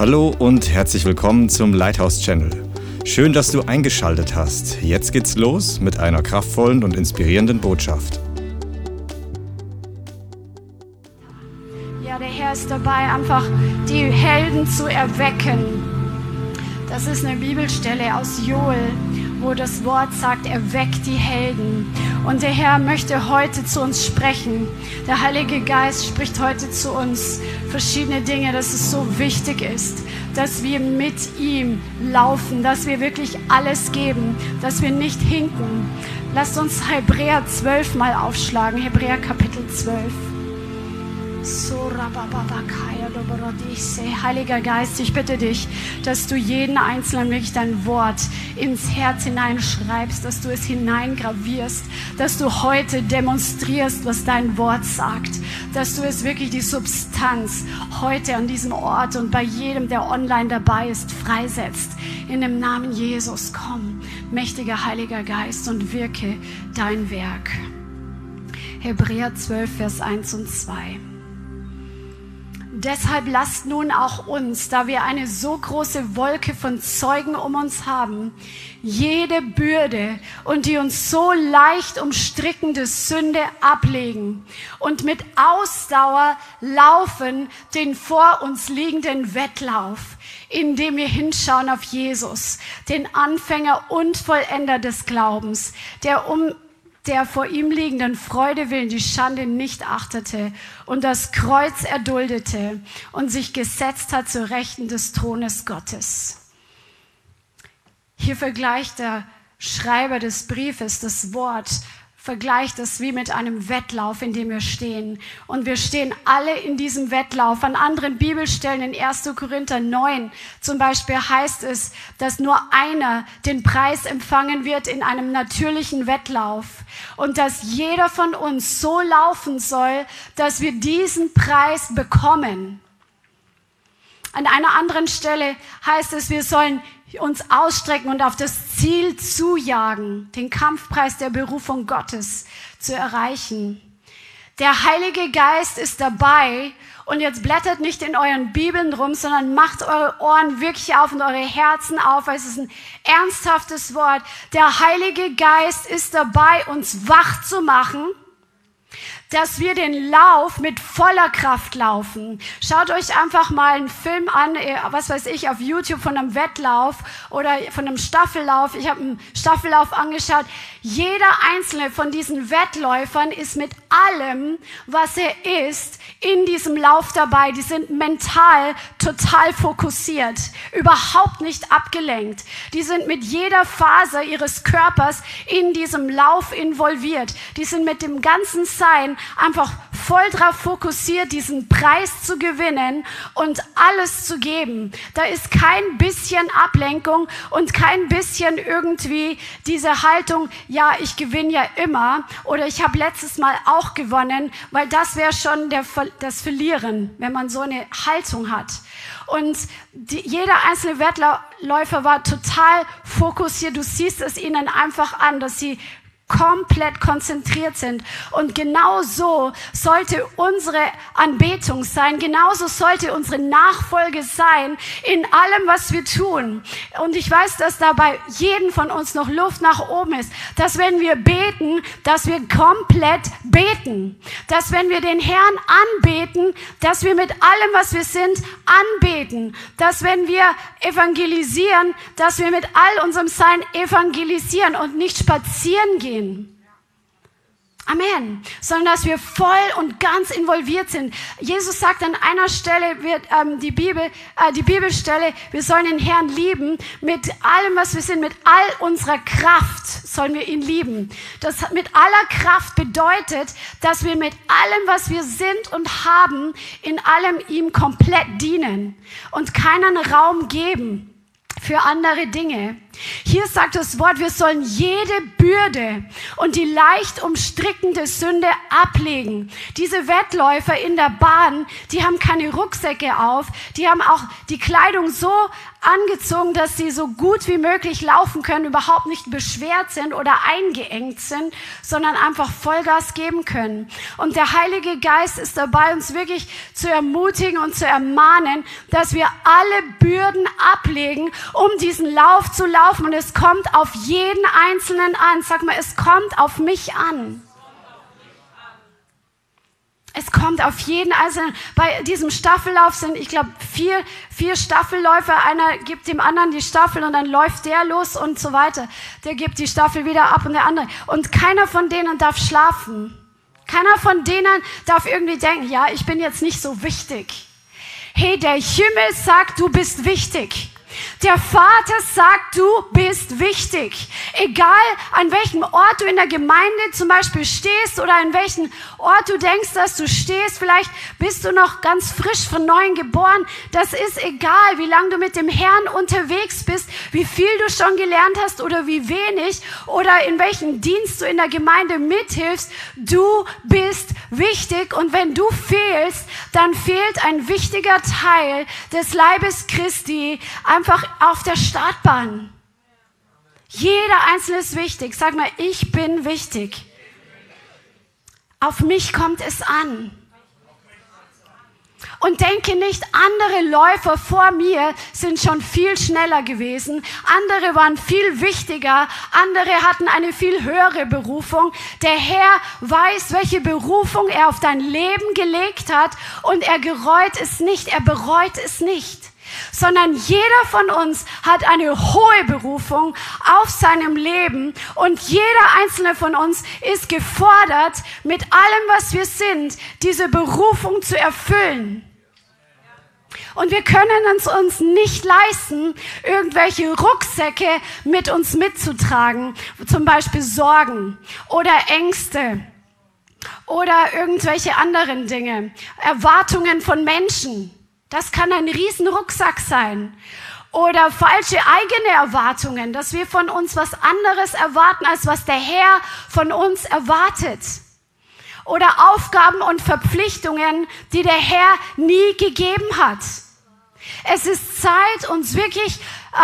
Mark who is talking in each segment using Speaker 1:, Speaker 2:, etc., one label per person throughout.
Speaker 1: Hallo und herzlich willkommen zum Lighthouse Channel. Schön, dass du eingeschaltet hast. Jetzt geht's los mit einer kraftvollen und inspirierenden Botschaft.
Speaker 2: Ja, der Herr ist dabei, einfach die Helden zu erwecken. Das ist eine Bibelstelle aus Joel, wo das Wort sagt, erweckt die Helden. Und der Herr möchte heute zu uns sprechen. Der Heilige Geist spricht heute zu uns verschiedene Dinge, dass es so wichtig ist, dass wir mit ihm laufen, dass wir wirklich alles geben, dass wir nicht hinken. Lasst uns Hebräer 12 mal aufschlagen, Hebräer Kapitel 12. Heiliger Geist, ich bitte dich, dass du jeden Einzelnen wirklich dein Wort ins Herz hineinschreibst, dass du es hineingravierst, dass du heute demonstrierst, was dein Wort sagt, dass du es wirklich die Substanz heute an diesem Ort und bei jedem, der online dabei ist, freisetzt. In dem Namen Jesus, komm, mächtiger Heiliger Geist und wirke dein Werk. Hebräer 12, Vers 1 und 2. Deshalb lasst nun auch uns, da wir eine so große Wolke von Zeugen um uns haben, jede Bürde und die uns so leicht umstrickende Sünde ablegen und mit Ausdauer laufen den vor uns liegenden Wettlauf, indem wir hinschauen auf Jesus, den Anfänger und Vollender des Glaubens, der um der vor ihm liegenden Freude willen die Schande nicht achtete und das Kreuz erduldete und sich gesetzt hat zu Rechten des Thrones Gottes. Hier vergleicht der Schreiber des Briefes das Wort vergleicht es wie mit einem Wettlauf, in dem wir stehen. Und wir stehen alle in diesem Wettlauf. An anderen Bibelstellen in 1. Korinther 9 zum Beispiel heißt es, dass nur einer den Preis empfangen wird in einem natürlichen Wettlauf. Und dass jeder von uns so laufen soll, dass wir diesen Preis bekommen. An einer anderen Stelle heißt es, wir sollen uns ausstrecken und auf das Ziel zujagen, den Kampfpreis der Berufung Gottes zu erreichen. Der Heilige Geist ist dabei und jetzt blättert nicht in euren Bibeln rum, sondern macht eure Ohren wirklich auf und eure Herzen auf, weil es ist ein ernsthaftes Wort. Der Heilige Geist ist dabei, uns wach zu machen dass wir den Lauf mit voller Kraft laufen. Schaut euch einfach mal einen Film an, äh, was weiß ich, auf YouTube von einem Wettlauf oder von einem Staffellauf. Ich habe einen Staffellauf angeschaut. Jeder einzelne von diesen Wettläufern ist mit allem, was er ist, in diesem Lauf dabei. Die sind mental total fokussiert, überhaupt nicht abgelenkt. Die sind mit jeder Faser ihres Körpers in diesem Lauf involviert. Die sind mit dem ganzen Sein einfach voll darauf fokussiert, diesen Preis zu gewinnen und alles zu geben. Da ist kein bisschen Ablenkung und kein bisschen irgendwie diese Haltung, ja, ich gewinne ja immer oder ich habe letztes Mal auch gewonnen, weil das wäre schon der, das Verlieren, wenn man so eine Haltung hat. Und die, jeder einzelne Wettläufer war total fokussiert. Du siehst es ihnen einfach an, dass sie komplett konzentriert sind. Und genau so sollte unsere Anbetung sein, genauso sollte unsere Nachfolge sein in allem, was wir tun. Und ich weiß, dass da bei jedem von uns noch Luft nach oben ist, dass wenn wir beten, dass wir komplett beten, dass wenn wir den Herrn anbeten, dass wir mit allem, was wir sind, anbeten, dass wenn wir evangelisieren, dass wir mit all unserem Sein evangelisieren und nicht spazieren gehen sehen. Amen. Sondern dass wir voll und ganz involviert sind. Jesus sagt an einer Stelle, wird ähm, die Bibel, äh, die Bibelstelle, wir sollen den Herrn lieben mit allem, was wir sind, mit all unserer Kraft sollen wir ihn lieben. Das mit aller Kraft bedeutet, dass wir mit allem, was wir sind und haben, in allem ihm komplett dienen und keinen Raum geben für andere Dinge. Hier sagt das Wort, wir sollen jede Bürde und die leicht umstrickende Sünde ablegen. Diese Wettläufer in der Bahn, die haben keine Rucksäcke auf, die haben auch die Kleidung so angezogen, dass sie so gut wie möglich laufen können, überhaupt nicht beschwert sind oder eingeengt sind, sondern einfach Vollgas geben können. Und der Heilige Geist ist dabei, uns wirklich zu ermutigen und zu ermahnen, dass wir alle Bürden ablegen, um diesen Lauf zu laufen. Und es kommt auf jeden Einzelnen an. Sag mal, es kommt auf mich an. Es kommt auf jeden einzelnen. Bei diesem Staffellauf sind, ich glaube, vier, vier Staffelläufer. Einer gibt dem anderen die Staffel und dann läuft der los und so weiter. Der gibt die Staffel wieder ab und der andere. Und keiner von denen darf schlafen. Keiner von denen darf irgendwie denken, ja, ich bin jetzt nicht so wichtig. Hey, der Himmel sagt, du bist wichtig. Der Vater sagt, du bist wichtig. Egal an welchem Ort du in der Gemeinde zum Beispiel stehst oder an welchem Ort du denkst, dass du stehst, vielleicht bist du noch ganz frisch von neuem geboren. Das ist egal, wie lange du mit dem Herrn unterwegs bist, wie viel du schon gelernt hast oder wie wenig oder in welchem Dienst du in der Gemeinde mithilfst. Du bist wichtig und wenn du fehlst, dann fehlt ein wichtiger Teil des Leibes Christi einfach auf der Startbahn. Jeder Einzelne ist wichtig. Sag mal, ich bin wichtig. Auf mich kommt es an. Und denke nicht, andere Läufer vor mir sind schon viel schneller gewesen, andere waren viel wichtiger, andere hatten eine viel höhere Berufung. Der Herr weiß, welche Berufung er auf dein Leben gelegt hat und er gereut es nicht, er bereut es nicht sondern jeder von uns hat eine hohe Berufung auf seinem Leben und jeder einzelne von uns ist gefordert, mit allem, was wir sind, diese Berufung zu erfüllen. Und wir können es uns nicht leisten, irgendwelche Rucksäcke mit uns mitzutragen, zum Beispiel Sorgen oder Ängste oder irgendwelche anderen Dinge, Erwartungen von Menschen. Das kann ein Riesenrucksack sein. Oder falsche eigene Erwartungen, dass wir von uns was anderes erwarten, als was der Herr von uns erwartet. Oder Aufgaben und Verpflichtungen, die der Herr nie gegeben hat. Es ist Zeit, uns wirklich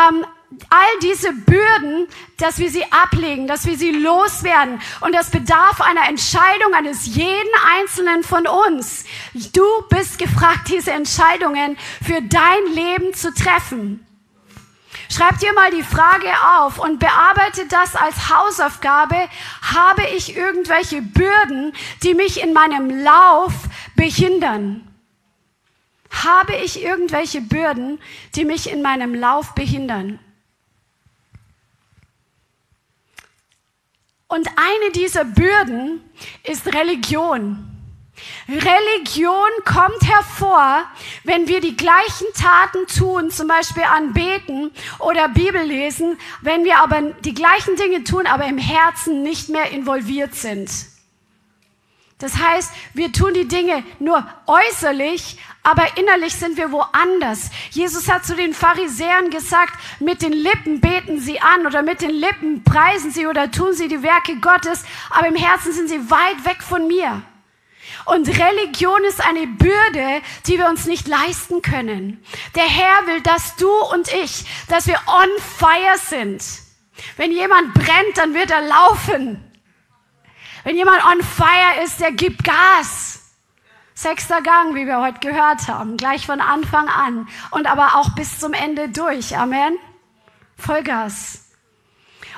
Speaker 2: ähm, all diese Bürden, dass wir sie ablegen, dass wir sie loswerden. Und das bedarf einer Entscheidung eines jeden Einzelnen von uns. Du bist gefragt, diese Entscheidungen für dein Leben zu treffen. Schreib dir mal die Frage auf und bearbeite das als Hausaufgabe. Habe ich irgendwelche Bürden, die mich in meinem Lauf behindern? Habe ich irgendwelche Bürden, die mich in meinem Lauf behindern? Und eine dieser Bürden ist Religion. Religion kommt hervor, wenn wir die gleichen Taten tun, zum Beispiel anbeten oder Bibel lesen, wenn wir aber die gleichen Dinge tun, aber im Herzen nicht mehr involviert sind. Das heißt, wir tun die Dinge nur äußerlich, aber innerlich sind wir woanders. Jesus hat zu den Pharisäern gesagt, mit den Lippen beten sie an oder mit den Lippen preisen sie oder tun sie die Werke Gottes, aber im Herzen sind sie weit weg von mir. Und Religion ist eine Bürde, die wir uns nicht leisten können. Der Herr will, dass du und ich, dass wir on fire sind. Wenn jemand brennt, dann wird er laufen. Wenn jemand on fire ist, der gibt Gas. Sechster Gang, wie wir heute gehört haben, gleich von Anfang an und aber auch bis zum Ende durch. Amen. Vollgas.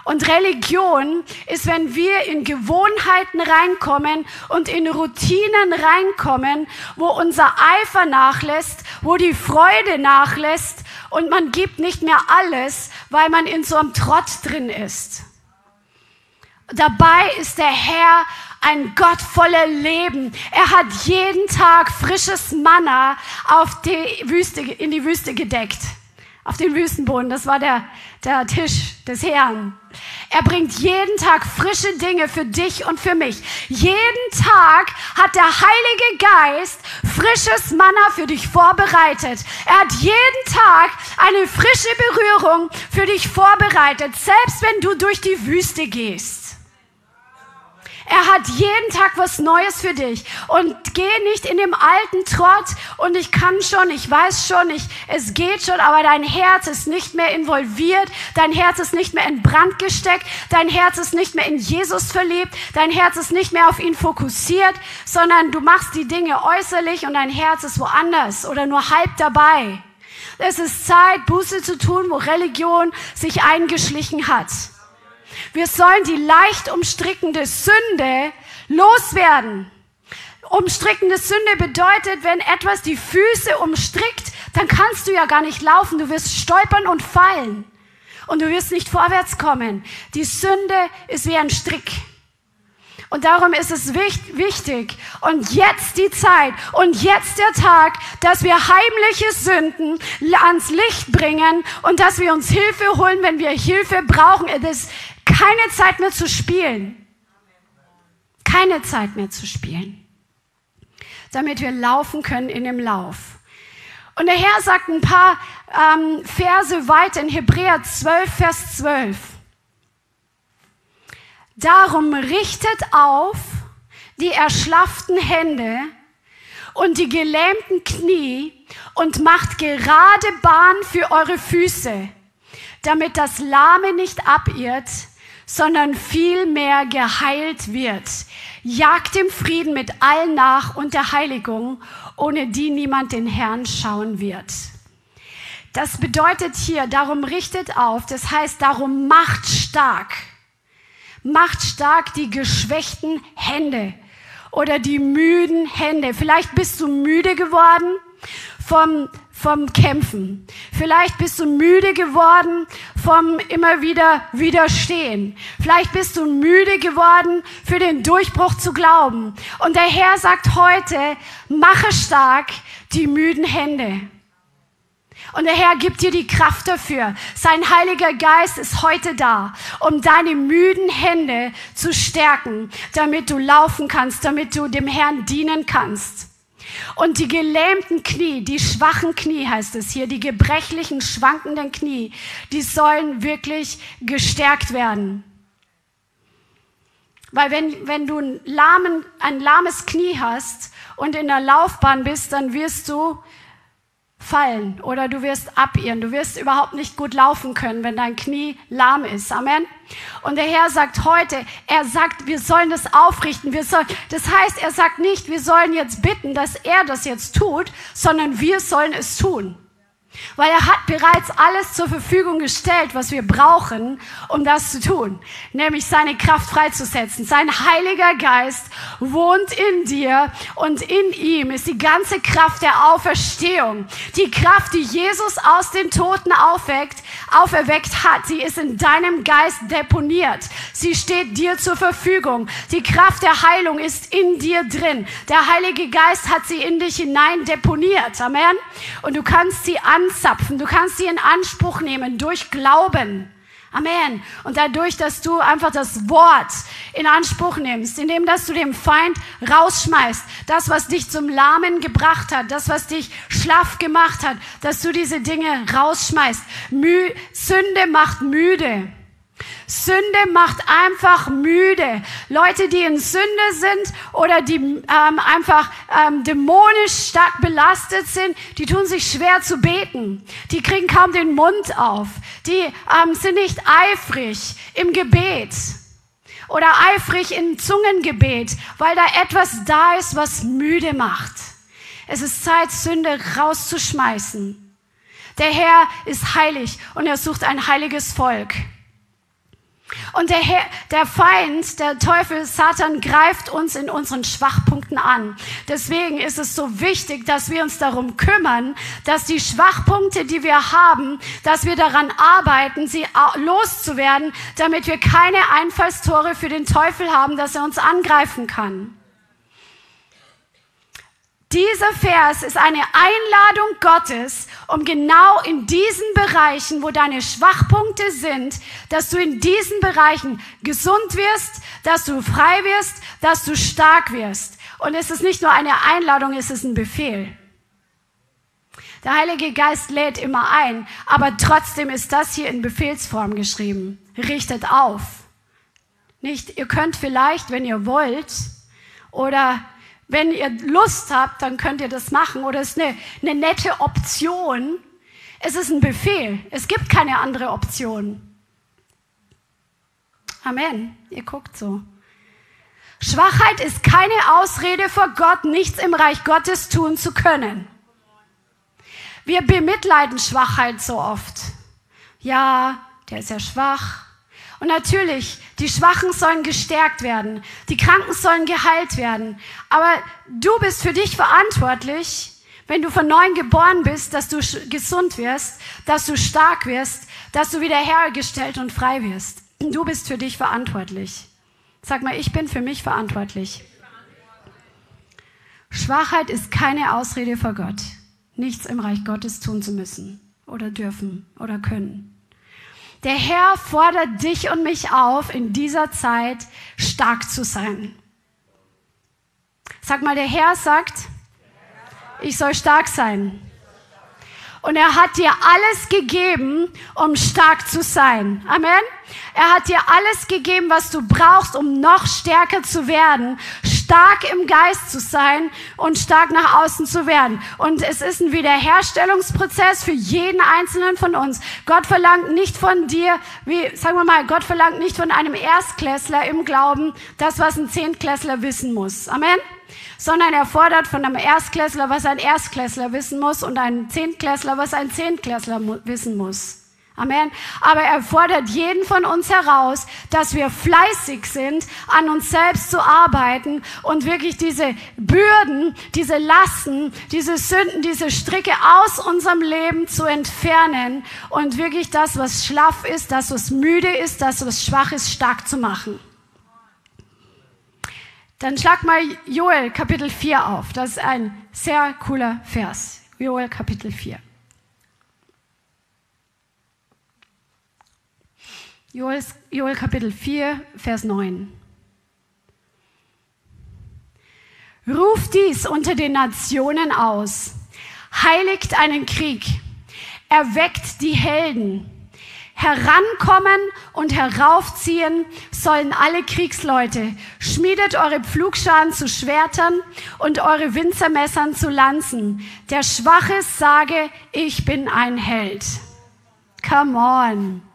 Speaker 2: Und Religion ist, wenn wir in Gewohnheiten reinkommen und in Routinen reinkommen, wo unser Eifer nachlässt, wo die Freude nachlässt und man gibt nicht mehr alles, weil man in so einem Trott drin ist. Dabei ist der Herr ein Gott voller Leben. Er hat jeden Tag frisches Manna auf die Wüste, in die Wüste gedeckt. Auf den Wüstenboden. Das war der, der Tisch des Herrn. Er bringt jeden Tag frische Dinge für dich und für mich. Jeden Tag hat der Heilige Geist frisches Manna für dich vorbereitet. Er hat jeden Tag eine frische Berührung für dich vorbereitet, selbst wenn du durch die Wüste gehst. Er hat jeden Tag was Neues für dich. Und geh nicht in dem alten Trott und ich kann schon, ich weiß schon, ich, es geht schon, aber dein Herz ist nicht mehr involviert, dein Herz ist nicht mehr in Brand gesteckt, dein Herz ist nicht mehr in Jesus verliebt, dein Herz ist nicht mehr auf ihn fokussiert, sondern du machst die Dinge äußerlich und dein Herz ist woanders oder nur halb dabei. Es ist Zeit, Buße zu tun, wo Religion sich eingeschlichen hat. Wir sollen die leicht umstrickende Sünde loswerden. Umstrickende Sünde bedeutet, wenn etwas die Füße umstrickt, dann kannst du ja gar nicht laufen. Du wirst stolpern und fallen. Und du wirst nicht vorwärts kommen. Die Sünde ist wie ein Strick. Und darum ist es wichtig und jetzt die Zeit und jetzt der Tag, dass wir heimliche Sünden ans Licht bringen und dass wir uns Hilfe holen, wenn wir Hilfe brauchen. Es ist keine Zeit mehr zu spielen. Keine Zeit mehr zu spielen. Damit wir laufen können in dem Lauf. Und der Herr sagt ein paar ähm, Verse weiter in Hebräer 12, Vers 12. Darum richtet auf die erschlafften Hände und die gelähmten Knie und macht gerade Bahn für eure Füße, damit das Lahme nicht abirrt, sondern vielmehr geheilt wird. Jagt dem Frieden mit allen nach und der Heiligung, ohne die niemand den Herrn schauen wird. Das bedeutet hier, darum richtet auf, das heißt, darum macht stark macht stark die geschwächten Hände oder die müden Hände. Vielleicht bist du müde geworden vom, vom Kämpfen. Vielleicht bist du müde geworden vom immer wieder Widerstehen. Vielleicht bist du müde geworden für den Durchbruch zu glauben. Und der Herr sagt heute, mache stark die müden Hände. Und der Herr gibt dir die Kraft dafür. Sein Heiliger Geist ist heute da, um deine müden Hände zu stärken, damit du laufen kannst, damit du dem Herrn dienen kannst. Und die gelähmten Knie, die schwachen Knie heißt es hier, die gebrechlichen, schwankenden Knie, die sollen wirklich gestärkt werden. Weil wenn, wenn du ein, lahmen, ein lahmes Knie hast und in der Laufbahn bist, dann wirst du fallen oder du wirst abirren. Du wirst überhaupt nicht gut laufen können, wenn dein Knie lahm ist. Amen. Und der Herr sagt heute, er sagt, wir sollen das aufrichten. Wir sollen, das heißt, er sagt nicht, wir sollen jetzt bitten, dass er das jetzt tut, sondern wir sollen es tun. Weil er hat bereits alles zur Verfügung gestellt, was wir brauchen, um das zu tun. Nämlich seine Kraft freizusetzen. Sein Heiliger Geist wohnt in dir und in ihm ist die ganze Kraft der Auferstehung. Die Kraft, die Jesus aus den Toten aufweckt, auferweckt hat, sie ist in deinem Geist deponiert. Sie steht dir zur Verfügung. Die Kraft der Heilung ist in dir drin. Der Heilige Geist hat sie in dich hinein deponiert. Amen. Und du kannst sie anzapfen. Du kannst sie in Anspruch nehmen durch Glauben. Amen. Und dadurch, dass du einfach das Wort in Anspruch nimmst, indem dass du dem Feind rausschmeißt, das, was dich zum Lahmen gebracht hat, das, was dich schlaff gemacht hat, dass du diese Dinge rausschmeißt. Mü Sünde macht müde. Sünde macht einfach müde. Leute, die in Sünde sind oder die ähm, einfach ähm, dämonisch stark belastet sind, die tun sich schwer zu beten. Die kriegen kaum den Mund auf. Die ähm, sind nicht eifrig im Gebet oder eifrig im Zungengebet, weil da etwas da ist, was müde macht. Es ist Zeit, Sünde rauszuschmeißen. Der Herr ist heilig und er sucht ein heiliges Volk. Und der, Herr, der Feind, der Teufel, Satan greift uns in unseren Schwachpunkten an. Deswegen ist es so wichtig, dass wir uns darum kümmern, dass die Schwachpunkte, die wir haben, dass wir daran arbeiten, sie loszuwerden, damit wir keine Einfallstore für den Teufel haben, dass er uns angreifen kann. Dieser Vers ist eine Einladung Gottes, um genau in diesen Bereichen, wo deine Schwachpunkte sind, dass du in diesen Bereichen gesund wirst, dass du frei wirst, dass du stark wirst. Und es ist nicht nur eine Einladung, es ist ein Befehl. Der Heilige Geist lädt immer ein, aber trotzdem ist das hier in Befehlsform geschrieben. Richtet auf. Nicht, ihr könnt vielleicht, wenn ihr wollt, oder wenn ihr Lust habt, dann könnt ihr das machen, oder es ist eine, eine nette Option. Es ist ein Befehl. Es gibt keine andere Option. Amen. Ihr guckt so. Schwachheit ist keine Ausrede vor Gott, nichts im Reich Gottes tun zu können. Wir bemitleiden Schwachheit so oft. Ja, der ist ja schwach. Und natürlich, die Schwachen sollen gestärkt werden, die Kranken sollen geheilt werden. Aber du bist für dich verantwortlich, wenn du von neuem geboren bist, dass du gesund wirst, dass du stark wirst, dass du wiederhergestellt und frei wirst. Du bist für dich verantwortlich. Sag mal, ich bin für mich verantwortlich. Schwachheit ist keine Ausrede vor Gott nichts im Reich Gottes tun zu müssen oder dürfen oder können. Der Herr fordert dich und mich auf, in dieser Zeit stark zu sein. Sag mal, der Herr sagt, ich soll stark sein. Und er hat dir alles gegeben, um stark zu sein. Amen. Er hat dir alles gegeben, was du brauchst, um noch stärker zu werden, stark im Geist zu sein und stark nach außen zu werden. Und es ist ein Wiederherstellungsprozess für jeden einzelnen von uns. Gott verlangt nicht von dir, wie, sagen wir mal, Gott verlangt nicht von einem Erstklässler im Glauben das, was ein Zehntklässler wissen muss. Amen sondern er fordert von einem Erstklässler, was ein Erstklässler wissen muss und ein Zehntklässler, was ein Zehntklässler wissen muss. Amen. Aber er fordert jeden von uns heraus, dass wir fleißig sind, an uns selbst zu arbeiten und wirklich diese Bürden, diese Lasten, diese Sünden, diese Stricke aus unserem Leben zu entfernen und wirklich das, was schlaff ist, das, was müde ist, das, was schwach ist, stark zu machen. Dann schlag mal Joel Kapitel 4 auf. Das ist ein sehr cooler Vers. Joel Kapitel 4. Joel, Joel Kapitel 4, Vers 9. Ruft dies unter den Nationen aus, heiligt einen Krieg, erweckt die Helden. Herankommen und heraufziehen sollen alle Kriegsleute. Schmiedet eure Pflugscharen zu Schwertern und eure Winzermessern zu Lanzen. Der Schwache sage, ich bin ein Held. Come on.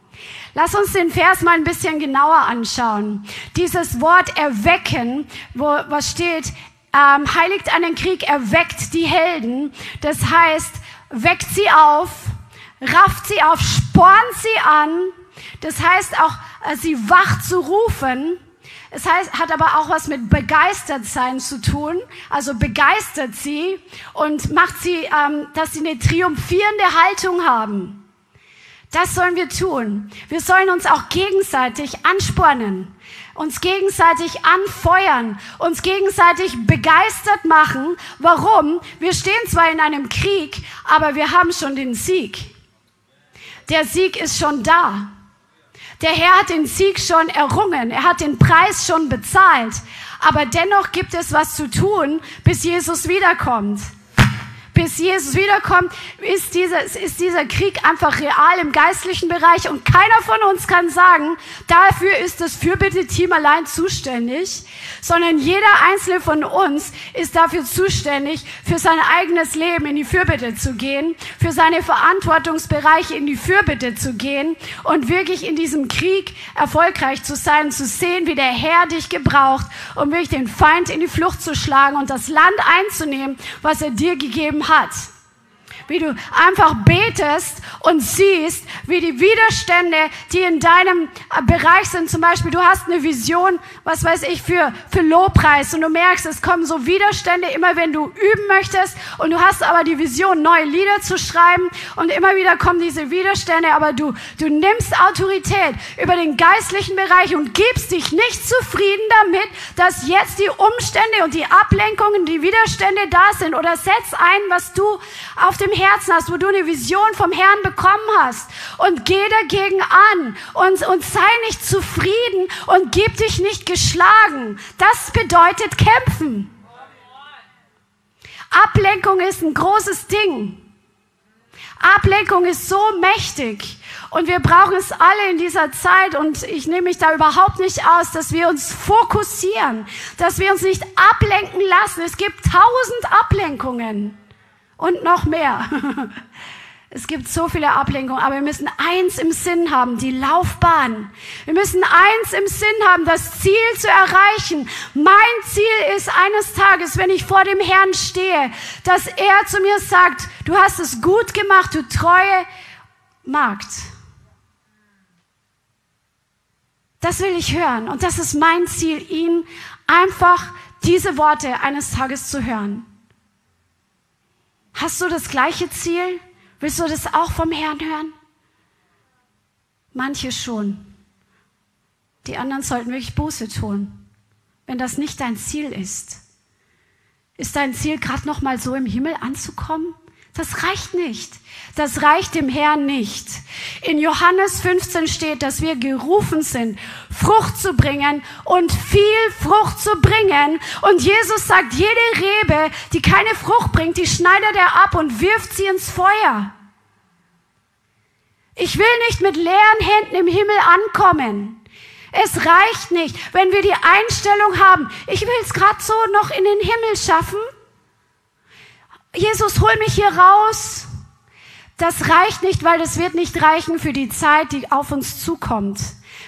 Speaker 2: Lass uns den Vers mal ein bisschen genauer anschauen. Dieses Wort erwecken, wo was steht, ähm, heiligt einen Krieg, erweckt die Helden. Das heißt, weckt sie auf, rafft sie auf, spornt sie an. Das heißt auch, äh, sie wach zu rufen. Es heißt, hat aber auch was mit begeistert sein zu tun. Also begeistert sie und macht sie, ähm, dass sie eine triumphierende Haltung haben. Das sollen wir tun. Wir sollen uns auch gegenseitig anspornen, uns gegenseitig anfeuern, uns gegenseitig begeistert machen. Warum? Wir stehen zwar in einem Krieg, aber wir haben schon den Sieg. Der Sieg ist schon da. Der Herr hat den Sieg schon errungen. Er hat den Preis schon bezahlt. Aber dennoch gibt es was zu tun, bis Jesus wiederkommt bis Jesus wiederkommt, ist dieser, ist dieser Krieg einfach real im geistlichen Bereich und keiner von uns kann sagen, dafür ist das Fürbitte-Team allein zuständig, sondern jeder einzelne von uns ist dafür zuständig, für sein eigenes Leben in die Fürbitte zu gehen, für seine Verantwortungsbereiche in die Fürbitte zu gehen und wirklich in diesem Krieg erfolgreich zu sein, zu sehen, wie der Herr dich gebraucht, um wirklich den Feind in die Flucht zu schlagen und das Land einzunehmen, was er dir gegeben hat. Wie du einfach betest und siehst, wie die Widerstände, die in deinem Bereich sind, zum Beispiel, du hast eine Vision, was weiß ich, für, für Lobpreis und du merkst, es kommen so Widerstände immer, wenn du üben möchtest und du hast aber die Vision, neue Lieder zu schreiben und immer wieder kommen diese Widerstände, aber du, du nimmst Autorität über den geistlichen Bereich und gibst dich nicht zufrieden damit, dass jetzt die Umstände und die Ablenkungen, die Widerstände da sind oder setz ein, was du auf dem Herzen hast, wo du eine Vision vom Herrn bekommen hast und geh dagegen an und, und sei nicht zufrieden und gib dich nicht geschlagen. Das bedeutet kämpfen. Ablenkung ist ein großes Ding. Ablenkung ist so mächtig. Und wir brauchen es alle in dieser Zeit. Und ich nehme mich da überhaupt nicht aus, dass wir uns fokussieren, dass wir uns nicht ablenken lassen. Es gibt tausend Ablenkungen und noch mehr. Es gibt so viele Ablenkungen, aber wir müssen eins im Sinn haben, die Laufbahn. Wir müssen eins im Sinn haben, das Ziel zu erreichen. Mein Ziel ist eines Tages, wenn ich vor dem Herrn stehe, dass er zu mir sagt, du hast es gut gemacht, du treue Magd. Das will ich hören und das ist mein Ziel, ihn einfach diese Worte eines Tages zu hören. Hast du das gleiche Ziel? Willst du das auch vom Herrn hören? Manche schon. Die anderen sollten wirklich Buße tun, wenn das nicht dein Ziel ist. Ist dein Ziel gerade noch mal so im Himmel anzukommen? Das reicht nicht. Das reicht dem Herrn nicht. In Johannes 15 steht, dass wir gerufen sind, Frucht zu bringen und viel Frucht zu bringen. Und Jesus sagt, jede Rebe, die keine Frucht bringt, die schneidet er ab und wirft sie ins Feuer. Ich will nicht mit leeren Händen im Himmel ankommen. Es reicht nicht, wenn wir die Einstellung haben, ich will es gerade so noch in den Himmel schaffen Jesus, hol mich hier raus. Das reicht nicht, weil das wird nicht reichen für die Zeit, die auf uns zukommt.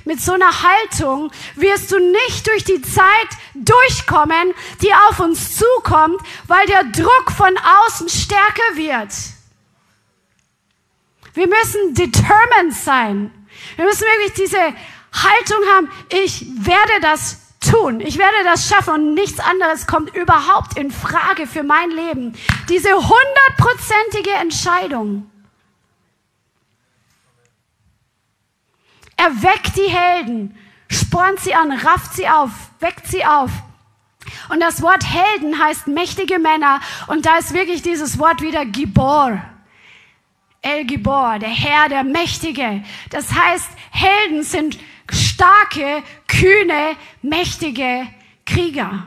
Speaker 2: Mit so einer Haltung wirst du nicht durch die Zeit durchkommen, die auf uns zukommt, weil der Druck von außen stärker wird. Wir müssen determined sein. Wir müssen wirklich diese Haltung haben, ich werde das tun. Ich werde das schaffen und nichts anderes kommt überhaupt in Frage für mein Leben. Diese hundertprozentige Entscheidung. Erweckt die Helden, spornt sie an, rafft sie auf, weckt sie auf. Und das Wort Helden heißt mächtige Männer und da ist wirklich dieses Wort wieder Gibor. El Gibor, der Herr, der Mächtige. Das heißt, Helden sind starke, kühne, mächtige Krieger.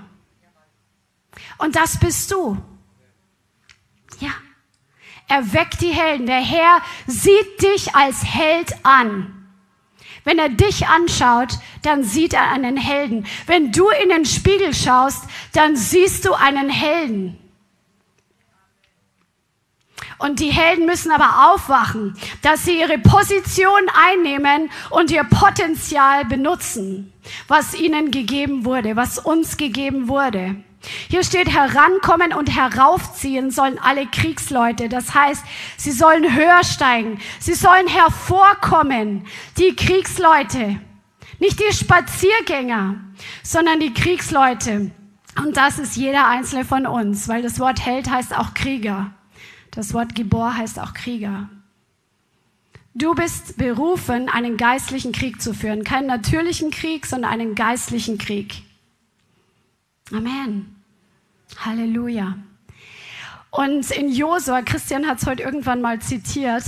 Speaker 2: Und das bist du. Ja. Erweckt die Helden. Der Herr sieht dich als Held an. Wenn er dich anschaut, dann sieht er einen Helden. Wenn du in den Spiegel schaust, dann siehst du einen Helden. Und die Helden müssen aber aufwachen, dass sie ihre Position einnehmen und ihr Potenzial benutzen, was ihnen gegeben wurde, was uns gegeben wurde. Hier steht, herankommen und heraufziehen sollen alle Kriegsleute. Das heißt, sie sollen höher steigen. Sie sollen hervorkommen. Die Kriegsleute. Nicht die Spaziergänger, sondern die Kriegsleute. Und das ist jeder einzelne von uns, weil das Wort Held heißt auch Krieger. Das Wort Gebor heißt auch Krieger. Du bist berufen, einen geistlichen Krieg zu führen. Keinen natürlichen Krieg, sondern einen geistlichen Krieg. Amen. Halleluja. Und in Josua, Christian hat es heute irgendwann mal zitiert,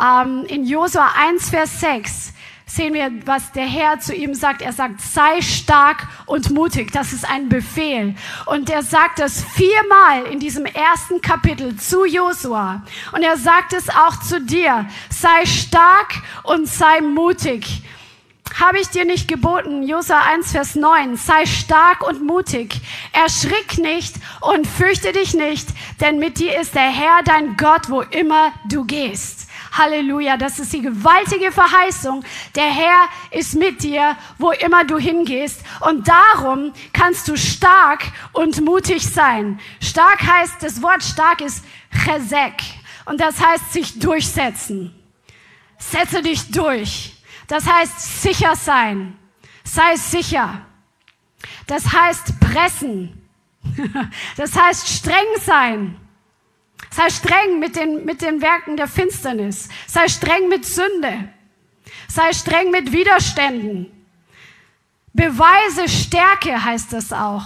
Speaker 2: ähm, in Josua 1, Vers 6 sehen wir, was der Herr zu ihm sagt. Er sagt, sei stark und mutig. Das ist ein Befehl. Und er sagt das viermal in diesem ersten Kapitel zu Josua. Und er sagt es auch zu dir. Sei stark und sei mutig. Habe ich dir nicht geboten? Josua 1, Vers 9. Sei stark und mutig. Erschrick nicht und fürchte dich nicht, denn mit dir ist der Herr dein Gott, wo immer du gehst. Halleluja, das ist die gewaltige Verheißung. Der Herr ist mit dir, wo immer du hingehst. Und darum kannst du stark und mutig sein. Stark heißt, das Wort stark ist chesek. Und das heißt sich durchsetzen. Setze dich durch. Das heißt sicher sein. Sei sicher. Das heißt pressen. Das heißt streng sein. Sei streng mit den, mit den Werken der Finsternis. Sei streng mit Sünde. Sei streng mit Widerständen. Beweise Stärke heißt es auch.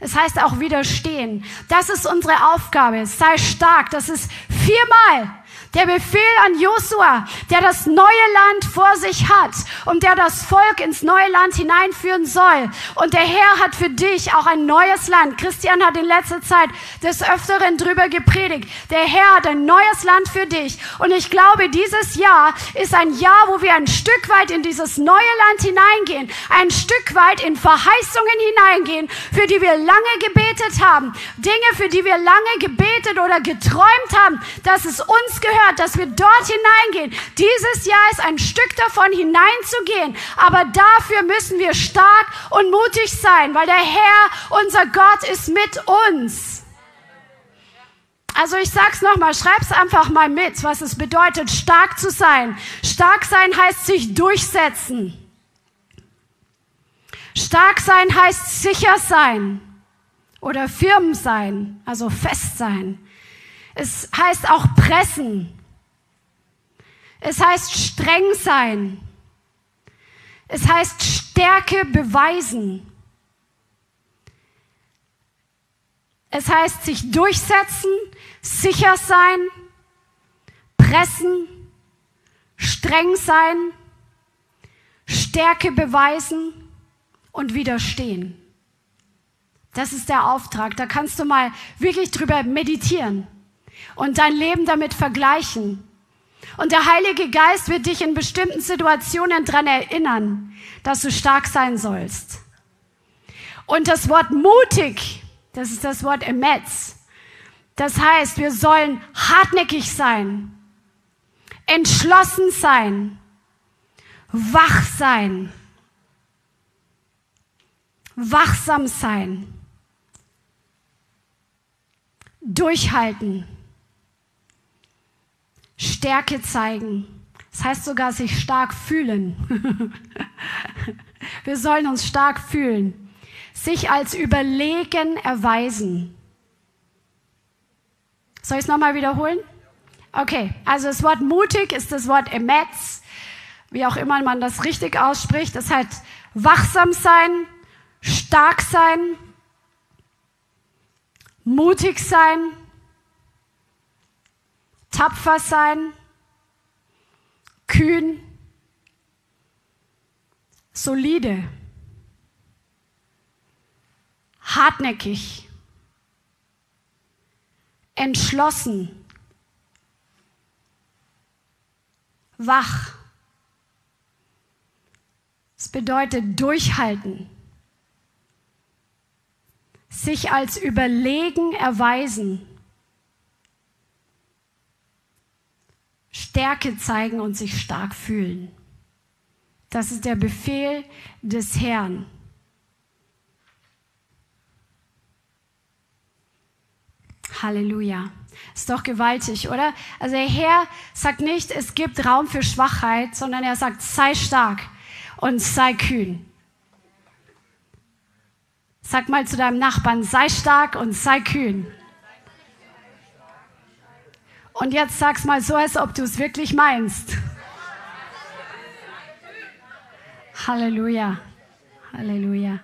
Speaker 2: Es heißt auch widerstehen. Das ist unsere Aufgabe. Sei stark. Das ist viermal der Befehl an Josua, der das neue Land vor sich hat und der das Volk ins neue Land hineinführen soll. Und der Herr hat für dich auch ein neues Land. Christian hat in letzter Zeit des Öfteren drüber gepredigt. Der Herr hat ein neues Land für dich. Und ich glaube, dieses Jahr ist ein Jahr, wo wir ein Stück weit in dieses neue Land hineingehen. Ein Stück weit in Verheißungen hineingehen, für die wir lange gebetet haben. Dinge, für die wir lange gebetet oder geträumt haben, dass es uns gehört gehört, dass wir dort hineingehen. Dieses Jahr ist ein Stück davon hineinzugehen. Aber dafür müssen wir stark und mutig sein, weil der Herr, unser Gott, ist mit uns. Also ich sag's nochmal, schreib's einfach mal mit, was es bedeutet, stark zu sein. Stark sein heißt sich durchsetzen. Stark sein heißt sicher sein oder firm sein, also fest sein. Es heißt auch pressen. Es heißt streng sein. Es heißt Stärke beweisen. Es heißt sich durchsetzen, sicher sein, pressen, streng sein, Stärke beweisen und widerstehen. Das ist der Auftrag. Da kannst du mal wirklich drüber meditieren und dein Leben damit vergleichen. Und der Heilige Geist wird dich in bestimmten Situationen daran erinnern, dass du stark sein sollst. Und das Wort mutig, das ist das Wort emetz. Das heißt, wir sollen hartnäckig sein, entschlossen sein, wach sein, wachsam sein, durchhalten. Stärke zeigen. Das heißt sogar sich stark fühlen. Wir sollen uns stark fühlen. Sich als überlegen erweisen. Soll ich es nochmal wiederholen? Okay, also das Wort mutig ist das Wort emetz, wie auch immer man das richtig ausspricht. Das heißt wachsam sein, stark sein, mutig sein, tapfer sein, kühn, solide, hartnäckig, entschlossen, wach. Es bedeutet durchhalten, sich als überlegen erweisen. Stärke zeigen und sich stark fühlen. Das ist der Befehl des Herrn. Halleluja. Ist doch gewaltig, oder? Also der Herr sagt nicht, es gibt Raum für Schwachheit, sondern er sagt, sei stark und sei kühn. Sag mal zu deinem Nachbarn, sei stark und sei kühn. Und jetzt sag's mal so, als ob du es wirklich meinst. Halleluja. Halleluja.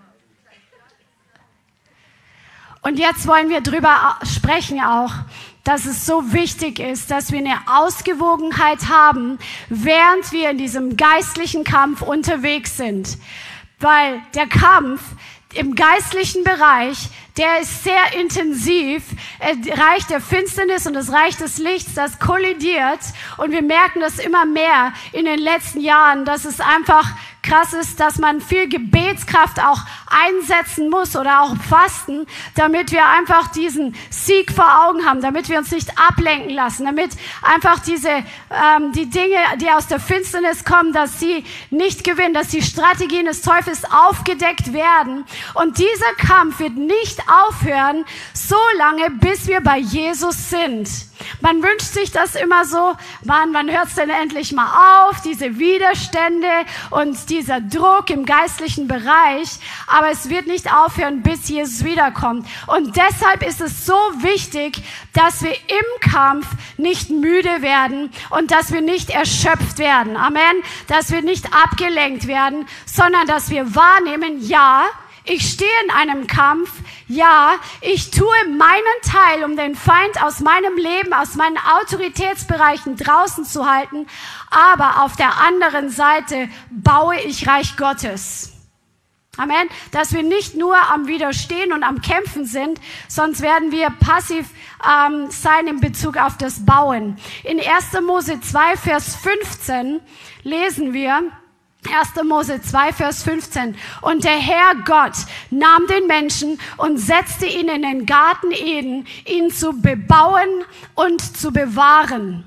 Speaker 2: Und jetzt wollen wir drüber sprechen auch, dass es so wichtig ist, dass wir eine Ausgewogenheit haben, während wir in diesem geistlichen Kampf unterwegs sind. Weil der Kampf im geistlichen Bereich, der ist sehr intensiv. Reich der Finsternis und das Reich des Lichts, das kollidiert. Und wir merken das immer mehr in den letzten Jahren, dass es einfach krass ist, dass man viel Gebetskraft auch einsetzen muss oder auch Fasten, damit wir einfach diesen Sieg vor Augen haben, damit wir uns nicht ablenken lassen, damit einfach diese, ähm, die Dinge, die aus der Finsternis kommen, dass sie nicht gewinnen, dass die Strategien des Teufels aufgedeckt werden. Und dieser Kampf wird nicht aufhören, so lange, bis wir bei Jesus sind. Man wünscht sich das immer so, man, wann hört es denn endlich mal auf, diese Widerstände und dieser Druck im geistlichen Bereich, aber es wird nicht aufhören, bis Jesus wiederkommt. Und deshalb ist es so wichtig, dass wir im Kampf nicht müde werden und dass wir nicht erschöpft werden. Amen. Dass wir nicht abgelenkt werden, sondern dass wir wahrnehmen, ja, ich stehe in einem Kampf. Ja, ich tue meinen Teil, um den Feind aus meinem Leben, aus meinen Autoritätsbereichen draußen zu halten. Aber auf der anderen Seite baue ich Reich Gottes. Amen. Dass wir nicht nur am Widerstehen und am Kämpfen sind, sonst werden wir passiv ähm, sein in Bezug auf das Bauen. In 1. Mose 2, Vers 15 lesen wir, 1. Mose 2, Vers 15. Und der Herr Gott nahm den Menschen und setzte ihn in den Garten Eden, ihn zu bebauen und zu bewahren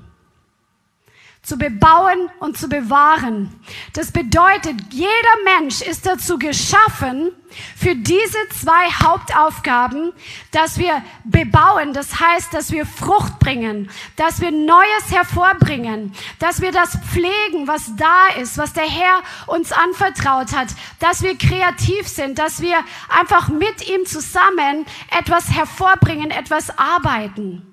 Speaker 2: zu bebauen und zu bewahren. Das bedeutet, jeder Mensch ist dazu geschaffen, für diese zwei Hauptaufgaben, dass wir bebauen, das heißt, dass wir Frucht bringen, dass wir Neues hervorbringen, dass wir das pflegen, was da ist, was der Herr uns anvertraut hat, dass wir kreativ sind, dass wir einfach mit ihm zusammen etwas hervorbringen, etwas arbeiten.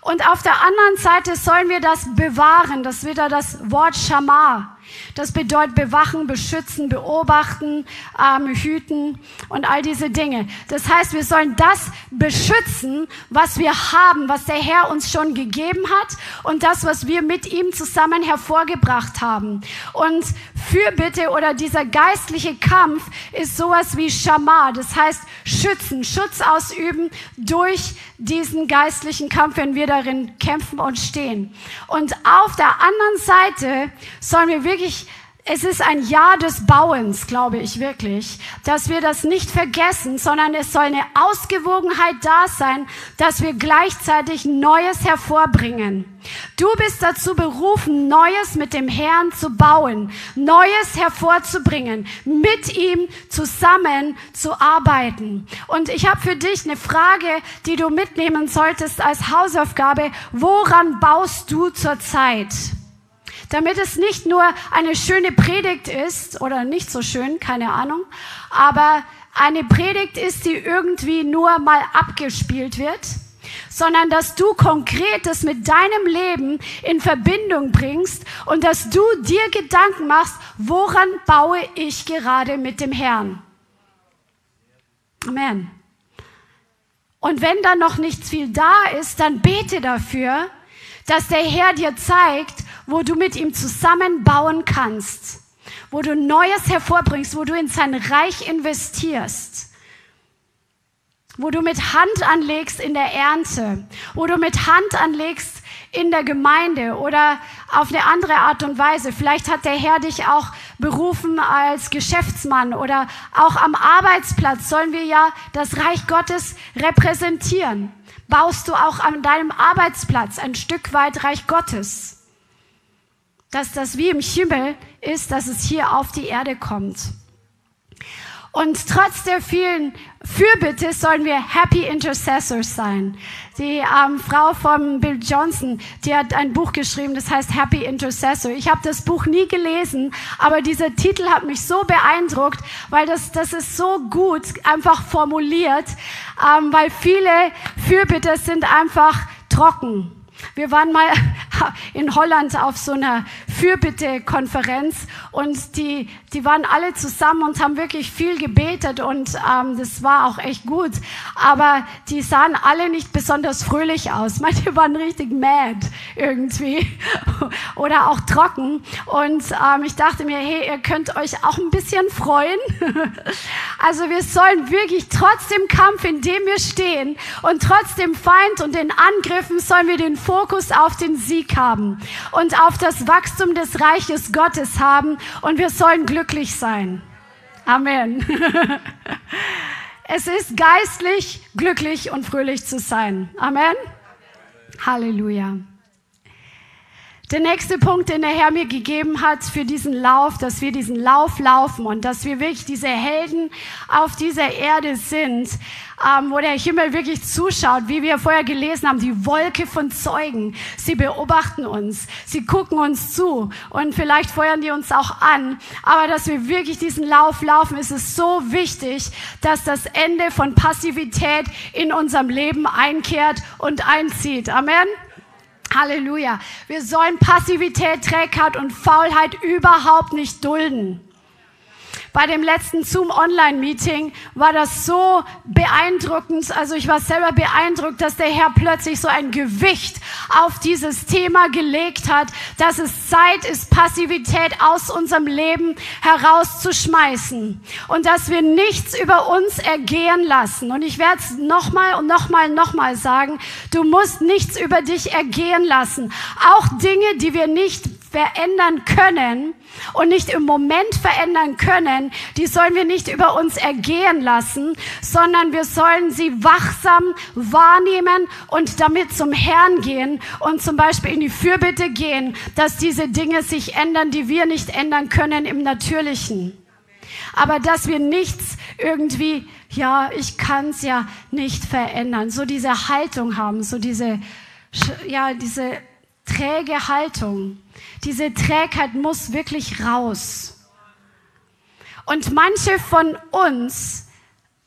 Speaker 2: Und auf der anderen Seite sollen wir das bewahren. Das ist wieder das Wort Shamar. Das bedeutet bewachen, beschützen, beobachten, ähm, hüten und all diese Dinge. Das heißt, wir sollen das beschützen, was wir haben, was der Herr uns schon gegeben hat und das, was wir mit ihm zusammen hervorgebracht haben. Und Fürbitte oder dieser geistliche Kampf ist sowas wie Schamar, das heißt schützen, Schutz ausüben durch diesen geistlichen Kampf, wenn wir darin kämpfen und stehen. Und auf der anderen Seite sollen wir wirklich es ist ein Jahr des Bauens, glaube ich wirklich, dass wir das nicht vergessen, sondern es soll eine Ausgewogenheit da sein, dass wir gleichzeitig Neues hervorbringen. Du bist dazu berufen, Neues mit dem Herrn zu bauen, Neues hervorzubringen, mit ihm zusammen zu arbeiten. Und ich habe für dich eine Frage, die du mitnehmen solltest als Hausaufgabe. Woran baust du zurzeit? Damit es nicht nur eine schöne Predigt ist oder nicht so schön, keine Ahnung, aber eine Predigt ist, die irgendwie nur mal abgespielt wird, sondern dass du konkret das mit deinem Leben in Verbindung bringst und dass du dir Gedanken machst, woran baue ich gerade mit dem Herrn. Amen. Und wenn da noch nichts viel da ist, dann bete dafür, dass der Herr dir zeigt, wo du mit ihm zusammen bauen kannst, wo du Neues hervorbringst, wo du in sein Reich investierst, wo du mit Hand anlegst in der Ernte, wo du mit Hand anlegst in der Gemeinde oder auf eine andere Art und Weise. Vielleicht hat der Herr dich auch berufen als Geschäftsmann oder auch am Arbeitsplatz sollen wir ja das Reich Gottes repräsentieren. Baust du auch an deinem Arbeitsplatz ein Stück weit Reich Gottes? Dass das wie im Himmel ist, dass es hier auf die Erde kommt. Und trotz der vielen Fürbitte sollen wir Happy Intercessors sein. Die ähm, Frau von Bill Johnson, die hat ein Buch geschrieben, das heißt Happy Intercessor. Ich habe das Buch nie gelesen, aber dieser Titel hat mich so beeindruckt, weil das, das ist so gut einfach formuliert, ähm, weil viele Fürbitte sind einfach trocken. Wir waren mal in Holland auf so einer Fürbitte-Konferenz und die, die waren alle zusammen und haben wirklich viel gebetet und ähm, das war auch echt gut. Aber die sahen alle nicht besonders fröhlich aus. Manche waren richtig mad irgendwie oder auch trocken. Und ähm, ich dachte mir, hey, ihr könnt euch auch ein bisschen freuen. also wir sollen wirklich trotz dem Kampf, in dem wir stehen und trotz dem Feind und den Angriffen sollen wir den Fokus auf den Sieg haben und auf das Wachstum des Reiches Gottes haben und wir sollen glücklich sein. Amen. Es ist geistlich, glücklich und fröhlich zu sein. Amen. Halleluja. Der nächste Punkt, den der Herr mir gegeben hat für diesen Lauf, dass wir diesen Lauf laufen und dass wir wirklich diese Helden auf dieser Erde sind, ähm, wo der Himmel wirklich zuschaut, wie wir vorher gelesen haben, die Wolke von Zeugen. Sie beobachten uns, sie gucken uns zu und vielleicht feuern die uns auch an. Aber dass wir wirklich diesen Lauf laufen, ist es so wichtig, dass das Ende von Passivität in unserem Leben einkehrt und einzieht. Amen. Halleluja. Wir sollen Passivität, Trägheit und Faulheit überhaupt nicht dulden. Bei dem letzten Zoom Online Meeting war das so beeindruckend. Also ich war selber beeindruckt, dass der Herr plötzlich so ein Gewicht auf dieses Thema gelegt hat, dass es Zeit ist, Passivität aus unserem Leben herauszuschmeißen und dass wir nichts über uns ergehen lassen. Und ich werde es nochmal und nochmal, nochmal sagen. Du musst nichts über dich ergehen lassen. Auch Dinge, die wir nicht verändern können und nicht im Moment verändern können, die sollen wir nicht über uns ergehen lassen, sondern wir sollen sie wachsam wahrnehmen und damit zum Herrn gehen und zum Beispiel in die Fürbitte gehen, dass diese Dinge sich ändern, die wir nicht ändern können im Natürlichen. Aber dass wir nichts irgendwie, ja, ich kann es ja nicht verändern, so diese Haltung haben, so diese, ja, diese träge Haltung. Diese Trägheit muss wirklich raus. Und manche von uns,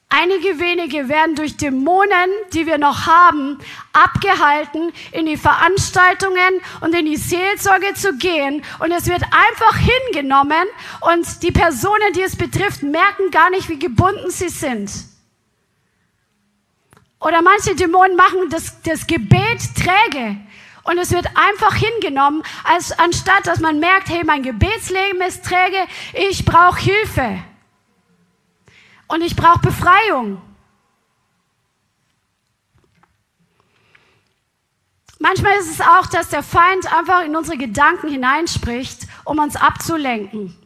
Speaker 2: einige wenige, werden durch Dämonen, die wir noch haben, abgehalten, in die Veranstaltungen und in die Seelsorge zu gehen. Und es wird einfach hingenommen und die Personen, die es betrifft, merken gar nicht, wie gebunden sie sind. Oder manche Dämonen machen das, das Gebet träge. Und es wird einfach hingenommen, als anstatt dass man merkt, hey, mein Gebetsleben ist träge, ich brauche Hilfe. Und ich brauche Befreiung. Manchmal ist es auch, dass der Feind einfach in unsere Gedanken hineinspricht, um uns abzulenken.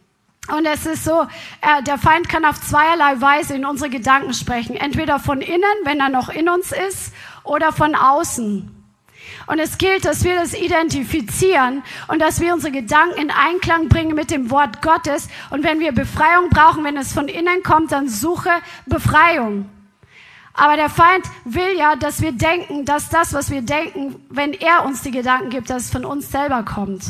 Speaker 2: Und es ist so, äh, der Feind kann auf zweierlei Weise in unsere Gedanken sprechen. Entweder von innen, wenn er noch in uns ist, oder von außen. Und es gilt, dass wir das identifizieren und dass wir unsere Gedanken in Einklang bringen mit dem Wort Gottes. Und wenn wir Befreiung brauchen, wenn es von innen kommt, dann suche Befreiung. Aber der Feind will ja, dass wir denken, dass das, was wir denken, wenn er uns die Gedanken gibt, dass es von uns selber kommt.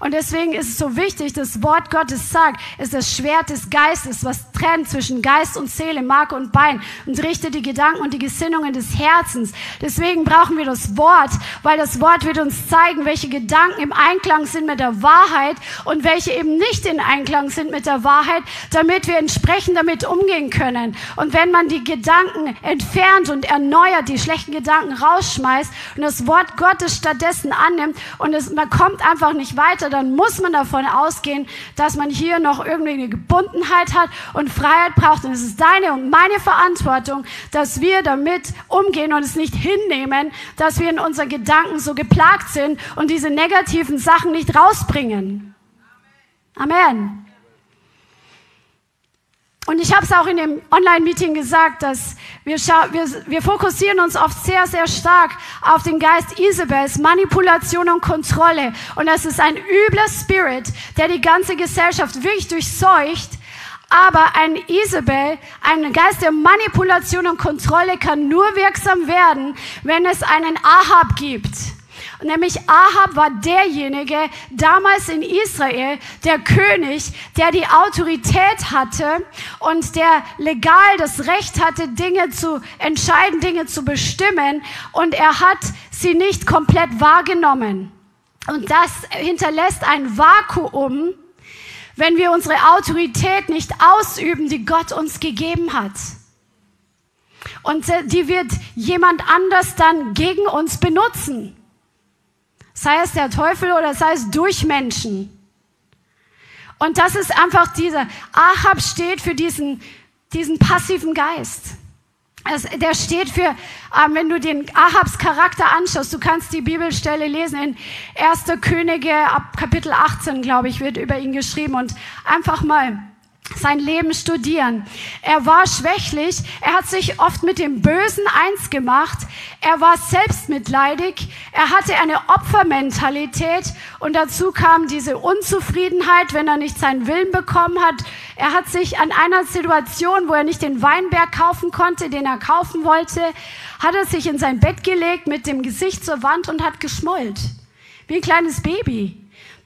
Speaker 2: Und deswegen ist es so wichtig, das Wort Gottes sagt, ist das Schwert des Geistes, was trennt zwischen Geist und Seele, Mark und Bein und richtet die Gedanken und die Gesinnungen des Herzens. Deswegen brauchen wir das Wort, weil das Wort wird uns zeigen, welche Gedanken im Einklang sind mit der Wahrheit und welche eben nicht in Einklang sind mit der Wahrheit, damit wir entsprechend damit umgehen können. Und wenn man die Gedanken entfernt und erneuert, die schlechten Gedanken rausschmeißt und das Wort Gottes stattdessen annimmt und es, man kommt einfach nicht weiter, dann muss man davon ausgehen, dass man hier noch irgendwie eine Gebundenheit hat und Freiheit braucht. Und es ist deine und meine Verantwortung, dass wir damit umgehen und es nicht hinnehmen, dass wir in unseren Gedanken so geplagt sind und diese negativen Sachen nicht rausbringen. Amen. Und ich habe es auch in dem Online-Meeting gesagt, dass wir, wir, wir fokussieren uns oft sehr, sehr stark auf den Geist Isabels, Manipulation und Kontrolle. Und das ist ein übler Spirit, der die ganze Gesellschaft wirklich durchseucht. Aber ein Isabel, ein Geist der Manipulation und Kontrolle kann nur wirksam werden, wenn es einen Ahab gibt. Nämlich Ahab war derjenige damals in Israel, der König, der die Autorität hatte und der legal das Recht hatte, Dinge zu entscheiden, Dinge zu bestimmen. Und er hat sie nicht komplett wahrgenommen. Und das hinterlässt ein Vakuum, wenn wir unsere Autorität nicht ausüben, die Gott uns gegeben hat. Und die wird jemand anders dann gegen uns benutzen sei es der Teufel oder sei es durch Menschen. Und das ist einfach dieser, Ahab steht für diesen, diesen passiven Geist. Also der steht für, ähm, wenn du den Ahabs Charakter anschaust, du kannst die Bibelstelle lesen in 1. Könige ab Kapitel 18, glaube ich, wird über ihn geschrieben und einfach mal sein Leben studieren. Er war schwächlich, er hat sich oft mit dem Bösen eins gemacht, er war selbstmitleidig, er hatte eine Opfermentalität und dazu kam diese Unzufriedenheit, wenn er nicht seinen Willen bekommen hat. Er hat sich an einer Situation, wo er nicht den Weinberg kaufen konnte, den er kaufen wollte, hat er sich in sein Bett gelegt mit dem Gesicht zur Wand und hat geschmollt. Wie ein kleines Baby.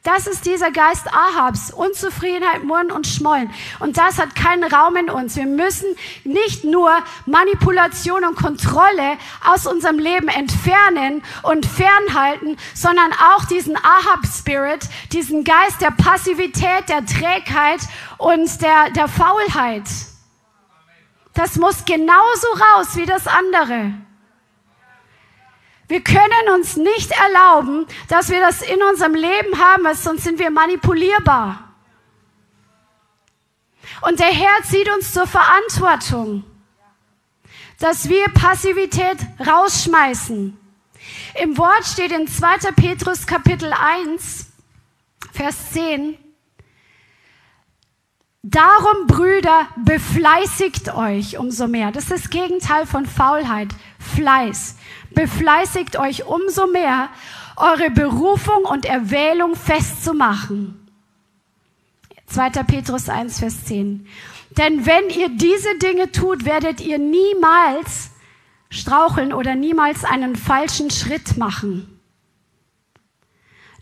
Speaker 2: Das ist dieser Geist Ahabs, Unzufriedenheit, Murren und Schmollen. Und das hat keinen Raum in uns. Wir müssen nicht nur Manipulation und Kontrolle aus unserem Leben entfernen und fernhalten, sondern auch diesen Ahab-Spirit, diesen Geist der Passivität, der Trägheit und der, der Faulheit. Das muss genauso raus wie das andere. Wir können uns nicht erlauben, dass wir das in unserem Leben haben, weil sonst sind wir manipulierbar. Und der Herr zieht uns zur Verantwortung, dass wir Passivität rausschmeißen. Im Wort steht in 2. Petrus Kapitel 1, Vers 10, Darum, Brüder, befleißigt euch umso mehr. Das ist das Gegenteil von Faulheit, Fleiß befleißigt euch umso mehr, eure Berufung und Erwählung festzumachen. 2. Petrus 1, Vers 10. Denn wenn ihr diese Dinge tut, werdet ihr niemals straucheln oder niemals einen falschen Schritt machen.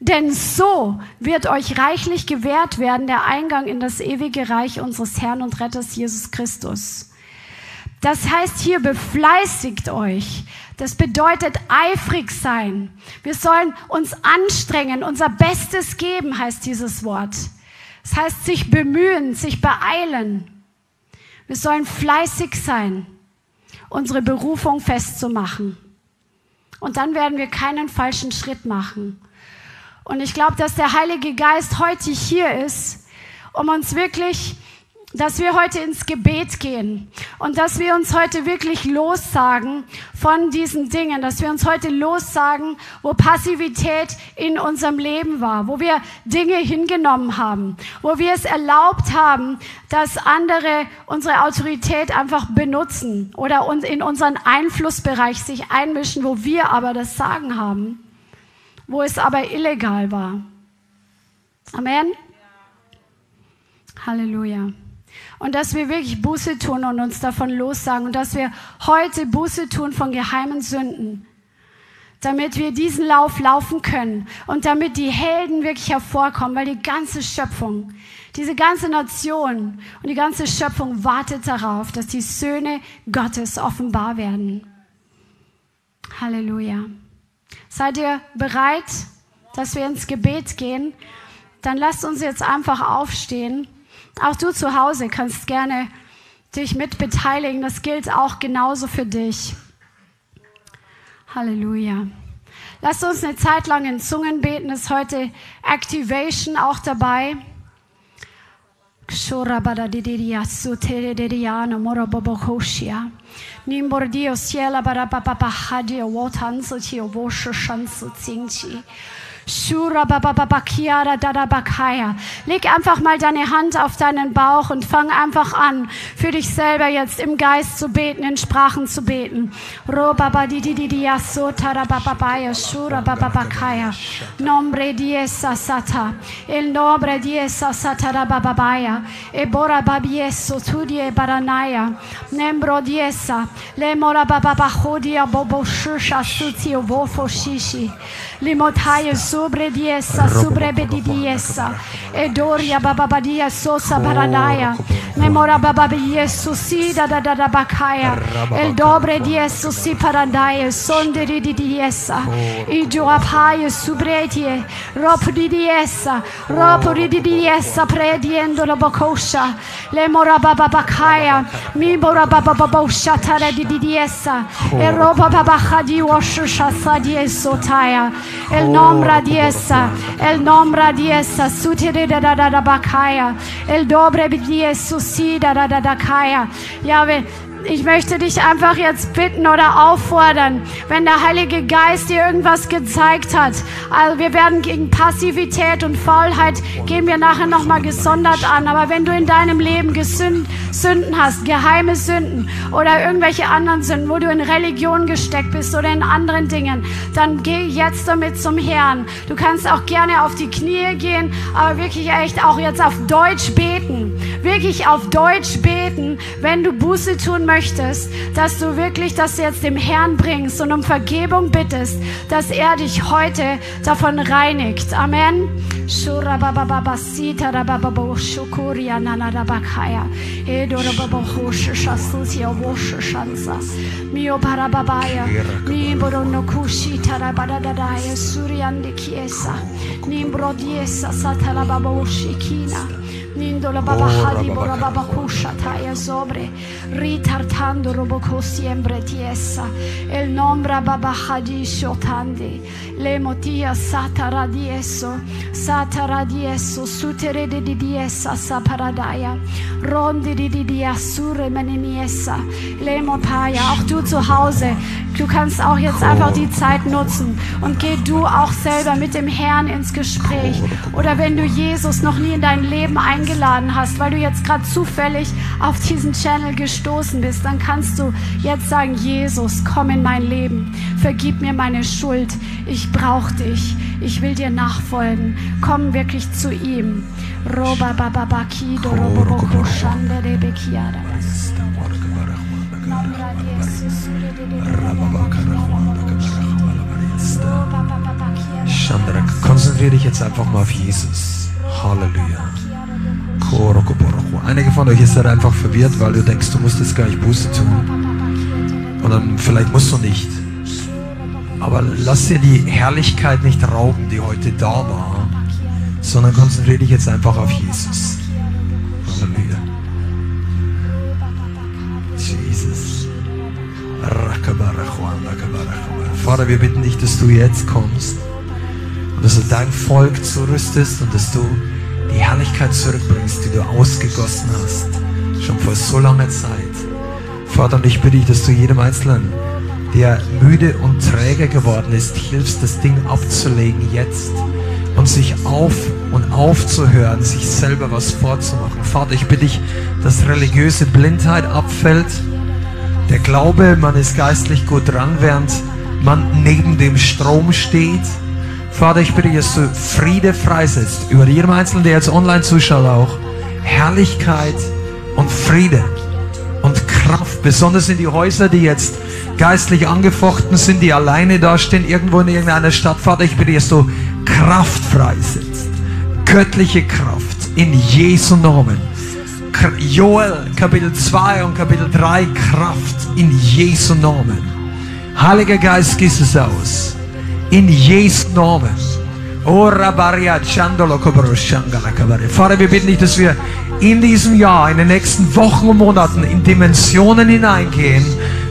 Speaker 2: Denn so wird euch reichlich gewährt werden der Eingang in das ewige Reich unseres Herrn und Retters Jesus Christus. Das heißt hier, befleißigt euch. Das bedeutet eifrig sein. Wir sollen uns anstrengen, unser Bestes geben, heißt dieses Wort. Das heißt sich bemühen, sich beeilen. Wir sollen fleißig sein, unsere Berufung festzumachen. Und dann werden wir keinen falschen Schritt machen. Und ich glaube, dass der Heilige Geist heute hier ist, um uns wirklich dass wir heute ins Gebet gehen und dass wir uns heute wirklich lossagen von diesen Dingen, dass wir uns heute lossagen, wo Passivität in unserem Leben war, wo wir Dinge hingenommen haben, wo wir es erlaubt haben, dass andere unsere Autorität einfach benutzen oder in unseren Einflussbereich sich einmischen, wo wir aber das Sagen haben, wo es aber illegal war. Amen. Halleluja. Und dass wir wirklich Buße tun und uns davon lossagen und dass wir heute Buße tun von geheimen Sünden, damit wir diesen Lauf laufen können und damit die Helden wirklich hervorkommen, weil die ganze Schöpfung, diese ganze Nation und die ganze Schöpfung wartet darauf, dass die Söhne Gottes offenbar werden. Halleluja. Seid ihr bereit, dass wir ins Gebet gehen? Dann lasst uns jetzt einfach aufstehen. Auch du zu Hause kannst gerne dich mit beteiligen. Das gilt auch genauso für dich. Halleluja. Lass uns eine Zeit lang in Zungen beten. Ist heute Activation auch dabei. Nimbordio ciela bara papa pahadio wotanzo chi ovosho shansu tsingchi. Leg einfach mal deine Hand auf deinen Bauch und fang einfach an, für dich selber jetzt im Geist zu beten, in Sprachen zu beten. Nombre diesa sata, el nombre diesa sata bababaya, e bora babieso tudie baranaya, nembro diesa, le mora bababahodia bobo shusha suti ovofo shishi, limotaya sobre diesa, sobre bedidiesa, edoria bababadia sosa paranaya, memora babadia susida da da da bakaya, el dobre dieso si paranaya, sonderi di diesa, i joapaya subretie, rop di diesa, rop di diesa, prediendo la bocosha, le mora bababakaya, mi mora bababosha tara di diesa, e roba babaha di washusha sa dieso taya, el nombra diesa, el nombra diesa, sutire da da da bakaya, el dobre si da da da kaya, Yahweh, ich möchte dich einfach jetzt bitten oder auffordern, wenn der Heilige Geist dir irgendwas gezeigt hat. Also wir werden gegen Passivität und Faulheit gehen wir nachher nochmal gesondert an. Aber wenn du in deinem Leben Gesünd, Sünden hast, geheime Sünden oder irgendwelche anderen Sünden, wo du in Religion gesteckt bist oder in anderen Dingen, dann geh jetzt damit zum Herrn. Du kannst auch gerne auf die Knie gehen, aber wirklich echt auch jetzt auf Deutsch beten. Wirklich auf Deutsch beten, wenn du Buße tun möchtest, dass du wirklich das jetzt dem Herrn bringst und um Vergebung bittest, dass er dich heute davon reinigt. Amen. Nimbro diesa satala baba shikina. Nindola baba hadi bora baba kusha taya sobre ritartando roboko siempre tiesa el nombra baba hadi shotandi le motia satara dieso satara dieso sutere di diesa saparadaya rondi di di dia sure meneniesa le motaya auch du zu Hause du kannst auch jetzt einfach die Zeit nutzen und geh du auch selber mit dem Herrn ins Gespräch. Oder wenn du Jesus noch nie in dein Leben eingeladen hast, weil du jetzt gerade zufällig auf diesen Channel gestoßen bist, dann kannst du jetzt sagen, Jesus, komm in mein Leben, vergib mir meine Schuld, ich brauche dich, ich will dir nachfolgen, komm wirklich zu ihm. Roba
Speaker 3: konzentriere dich jetzt einfach mal auf Jesus. Halleluja. Einige von euch ist halt einfach verwirrt, weil du denkst, du musst jetzt gar nicht Buße tun. Und dann vielleicht musst du nicht. Aber lass dir die Herrlichkeit nicht rauben, die heute da war, sondern konzentriere dich jetzt einfach auf Jesus. Halleluja. Jesus. Vater, wir bitten dich, dass du jetzt kommst und dass du dein Volk zurüstest und dass du die Herrlichkeit zurückbringst, die du ausgegossen hast, schon vor so langer Zeit. Vater, und ich bitte dich, dass du jedem Einzelnen, der müde und träge geworden ist, hilfst, das Ding abzulegen jetzt und sich auf und aufzuhören, sich selber was vorzumachen. Vater, ich bitte dich, dass religiöse Blindheit abfällt, der Glaube, man ist geistlich gut dran, während man neben dem Strom steht. Vater, ich bitte, dass du Friede freisetzt über jedem Einzelnen, der jetzt online zuschaut auch. Herrlichkeit und Friede und Kraft, besonders in die Häuser, die jetzt geistlich angefochten sind, die alleine dastehen, irgendwo in irgendeiner Stadt. Vater, ich bitte, dass du Kraft freisetzt. Göttliche Kraft in Jesu Namen. Joel Kapitel 2 und Kapitel 3 Kraft in Jesu Namen. Heiliger Geist, gieß es aus. In Jesu Namen. Kabare. Vater, wir bitten dich, dass wir in diesem Jahr, in den nächsten Wochen und Monaten in Dimensionen hineingehen,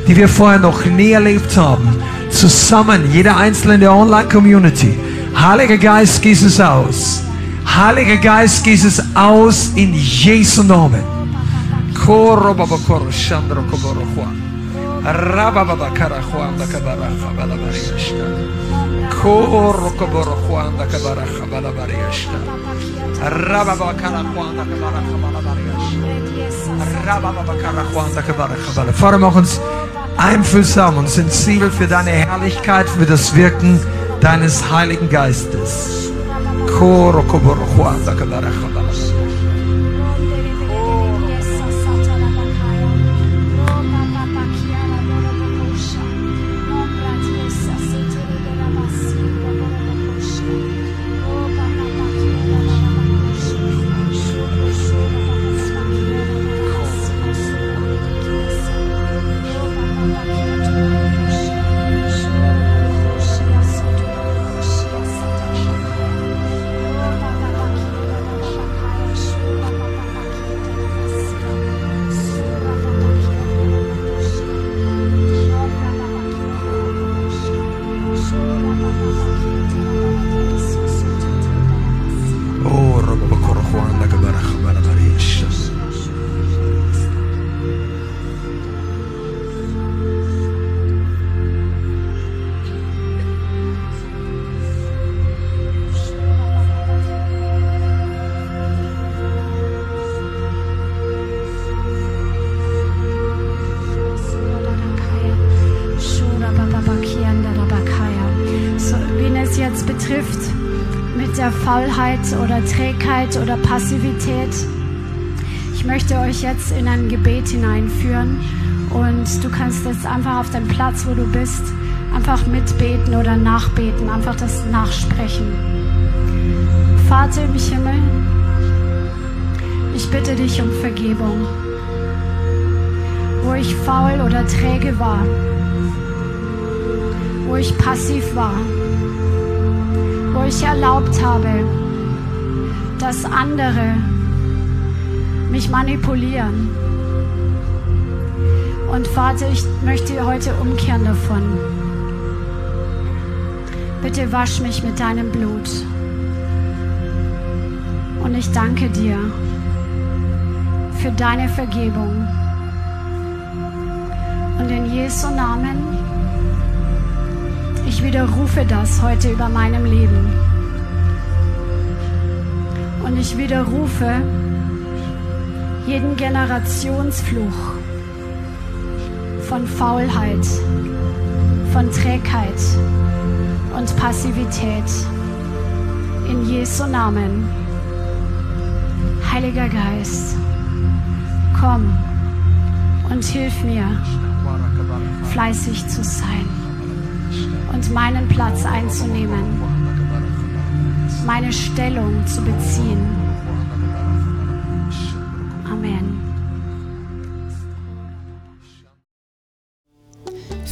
Speaker 3: die wir vorher noch nie erlebt haben. Zusammen, jeder Einzelne in der Online-Community. Heiliger Geist, gieß es aus. Heiliger Geist, gieß es aus in Jesu Namen. Koro baba koro shandro koboro baba kara juan da kabara chabala bariyashta. Koro koboro juan da kabara chabala bariyashta. Rabba baba kara juan da kabara chabala bariyashta. Rabba baba kara juan da kabara chabala. Vater, mach uns einfühlsam und sensibel für deine Herrlichkeit, für das Wirken deines Heiligen Geistes. Koro koboro juan da kabara chabala.
Speaker 2: Euch jetzt in ein Gebet hineinführen und du kannst jetzt einfach auf dem Platz, wo du bist, einfach mitbeten oder nachbeten, einfach das nachsprechen. Vater im Himmel, ich bitte dich um Vergebung, wo ich faul oder träge war, wo ich passiv war, wo ich erlaubt habe, dass andere mich manipulieren. Und Vater, ich möchte heute umkehren davon. Bitte wasch mich mit deinem Blut. Und ich danke dir für deine Vergebung. Und in Jesu Namen, ich widerrufe das heute über meinem Leben. Und ich widerrufe jeden Generationsfluch von Faulheit, von Trägheit und Passivität. In Jesu Namen. Heiliger Geist, komm und hilf mir, fleißig zu sein und meinen Platz einzunehmen, meine Stellung zu beziehen.